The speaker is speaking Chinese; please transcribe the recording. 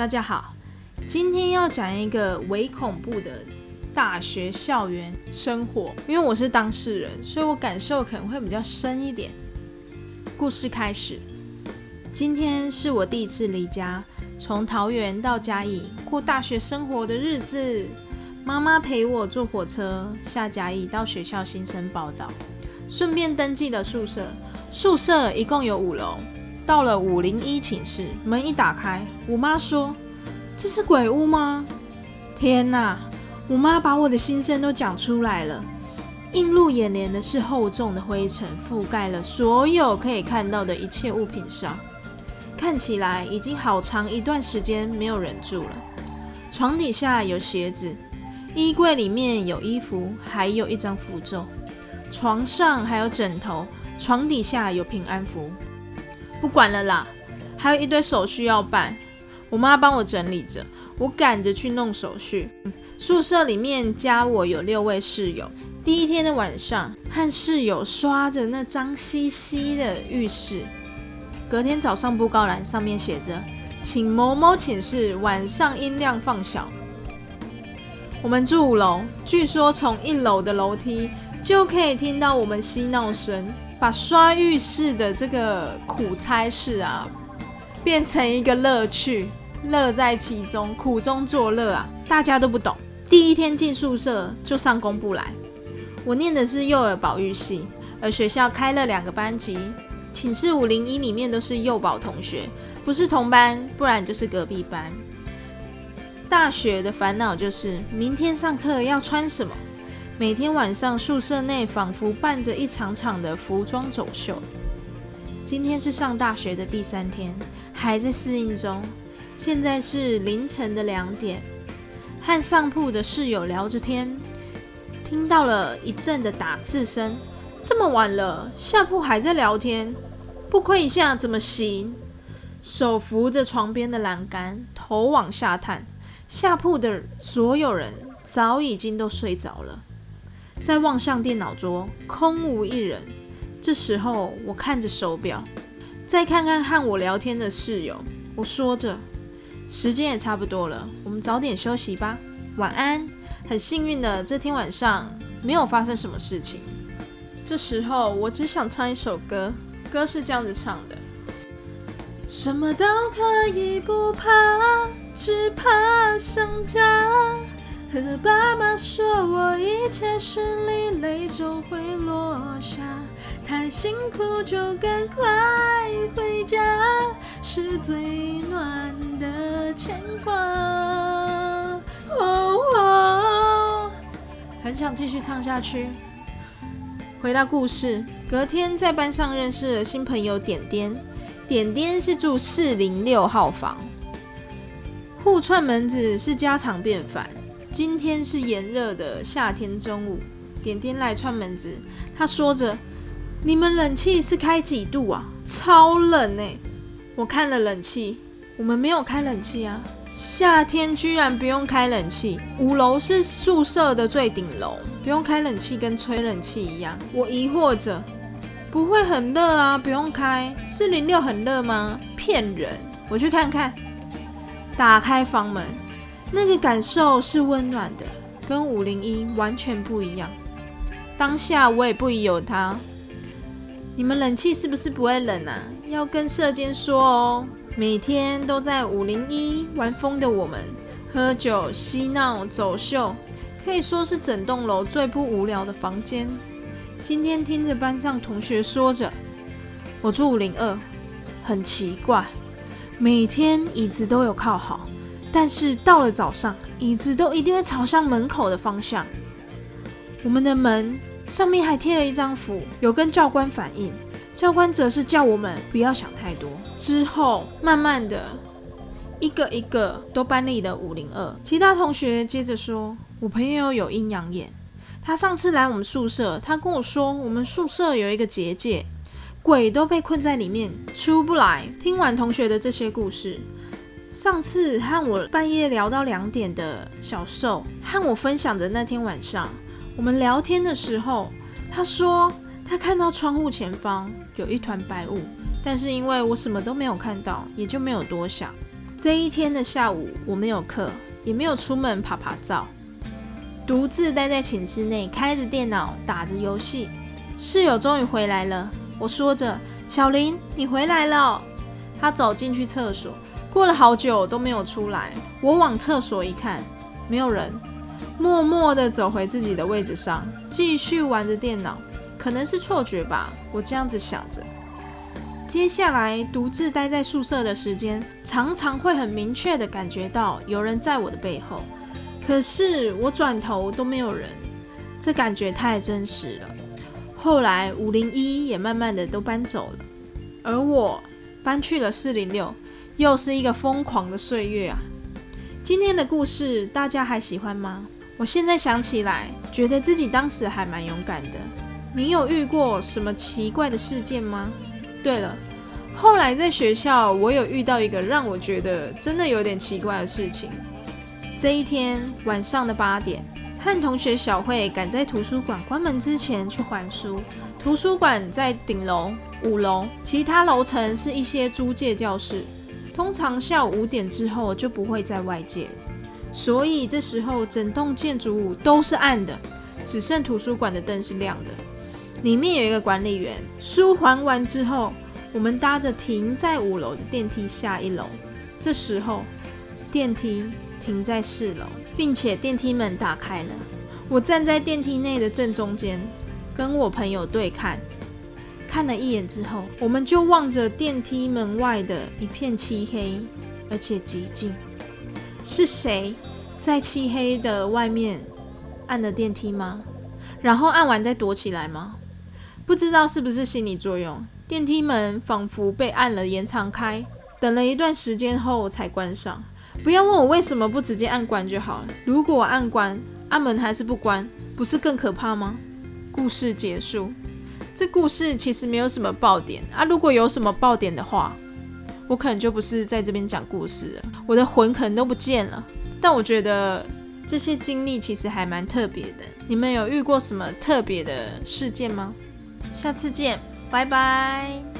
大家好，今天要讲一个伪恐怖的大学校园生活，因为我是当事人，所以我感受可能会比较深一点。故事开始，今天是我第一次离家，从桃园到嘉义过大学生活的日子。妈妈陪我坐火车下嘉义到学校新生报道，顺便登记了宿舍。宿舍一共有五楼。到了五零一寝室，门一打开，我妈说：“这是鬼屋吗？”天哪！我妈把我的心声都讲出来了。映入眼帘的是厚重的灰尘覆盖了所有可以看到的一切物品上，看起来已经好长一段时间没有人住了。床底下有鞋子，衣柜里面有衣服，还有一张符咒。床上还有枕头，床底下有平安符。不管了啦，还有一堆手续要办，我妈帮我整理着，我赶着去弄手续。宿舍里面加我有六位室友，第一天的晚上和室友刷着那脏兮兮的浴室，隔天早上布告栏上面写着，请某某寝室晚上音量放小。我们住五楼，据说从一楼的楼梯就可以听到我们嬉闹声。把刷浴室的这个苦差事啊，变成一个乐趣，乐在其中，苦中作乐啊！大家都不懂。第一天进宿舍就上公布来，我念的是幼儿保育系，而学校开了两个班级，寝室五零一里面都是幼保同学，不是同班，不然就是隔壁班。大学的烦恼就是明天上课要穿什么。每天晚上宿舍内仿佛伴着一场场的服装走秀。今天是上大学的第三天，还在适应中。现在是凌晨的两点，和上铺的室友聊着天，听到了一阵的打字声。这么晚了，下铺还在聊天，不亏一下怎么行？手扶着床边的栏杆，头往下探。下铺的所有人早已经都睡着了。再望向电脑桌，空无一人。这时候，我看着手表，再看看和我聊天的室友，我说着：“时间也差不多了，我们早点休息吧，晚安。”很幸运的，这天晚上没有发生什么事情。这时候，我只想唱一首歌，歌是这样子唱的：“什么都可以不怕，只怕想家。”和爸妈说我一切顺利，泪就会落下。太辛苦就赶快回家，是最暖的牵挂。很想继续唱下去。回到故事，隔天在班上认识了新朋友点点。点点是住四零六号房，互串门子是家常便饭。今天是炎热的夏天中午，点点来串门子，他说着：“你们冷气是开几度啊？超冷呢！”我看了冷气，我们没有开冷气啊。夏天居然不用开冷气，五楼是宿舍的最顶楼，不用开冷气跟吹冷气一样。我疑惑着：“不会很热啊？不用开。四零六很热吗？骗人！我去看看。”打开房门。那个感受是温暖的，跟五零一完全不一样。当下我也不疑有他。你们冷气是不是不会冷啊？要跟社监说哦。每天都在五零一玩疯的我们，喝酒、嬉闹、走秀，可以说是整栋楼最不无聊的房间。今天听着班上同学说着，我住五零二，很奇怪，每天椅子都有靠好。但是到了早上，椅子都一定会朝向门口的方向。我们的门上面还贴了一张符，有跟教官反映。教官则是叫我们不要想太多。之后慢慢的，一个一个都搬离了五零二。其他同学接着说，我朋友有阴阳眼。他上次来我们宿舍，他跟我说，我们宿舍有一个结界，鬼都被困在里面出不来。听完同学的这些故事。上次和我半夜聊到两点的小瘦，和我分享的那天晚上，我们聊天的时候，他说他看到窗户前方有一团白雾，但是因为我什么都没有看到，也就没有多想。这一天的下午，我没有课，也没有出门爬爬照，独自待在寝室内，开着电脑打着游戏。室友终于回来了，我说着：“小林，你回来了。”他走进去厕所，过了好久都没有出来。我往厕所一看，没有人，默默地走回自己的位置上，继续玩着电脑。可能是错觉吧，我这样子想着。接下来独自待在宿舍的时间，常常会很明确的感觉到有人在我的背后，可是我转头都没有人，这感觉太真实了。后来五零一也慢慢的都搬走了，而我搬去了四零六，又是一个疯狂的岁月啊！今天的故事大家还喜欢吗？我现在想起来，觉得自己当时还蛮勇敢的。你有遇过什么奇怪的事件吗？对了，后来在学校，我有遇到一个让我觉得真的有点奇怪的事情。这一天晚上的八点，和同学小慧赶在图书馆关门之前去还书。图书馆在顶楼五楼，其他楼层是一些租借教室。通常下午五点之后就不会在外界，所以这时候整栋建筑物都是暗的，只剩图书馆的灯是亮的。里面有一个管理员，书还完之后，我们搭着停在五楼的电梯下一楼。这时候，电梯停在四楼，并且电梯门打开了。我站在电梯内的正中间，跟我朋友对看，看了一眼之后，我们就望着电梯门外的一片漆黑，而且极静。是谁在漆黑的外面按了电梯吗？然后按完再躲起来吗？不知道是不是心理作用，电梯门仿佛被按了延长开，等了一段时间后才关上。不要问我为什么不直接按关就好了。如果按关，按门还是不关，不是更可怕吗？故事结束。这故事其实没有什么爆点啊。如果有什么爆点的话，我可能就不是在这边讲故事了，我的魂可能都不见了。但我觉得这些经历其实还蛮特别的。你们有遇过什么特别的事件吗？下次见，拜拜。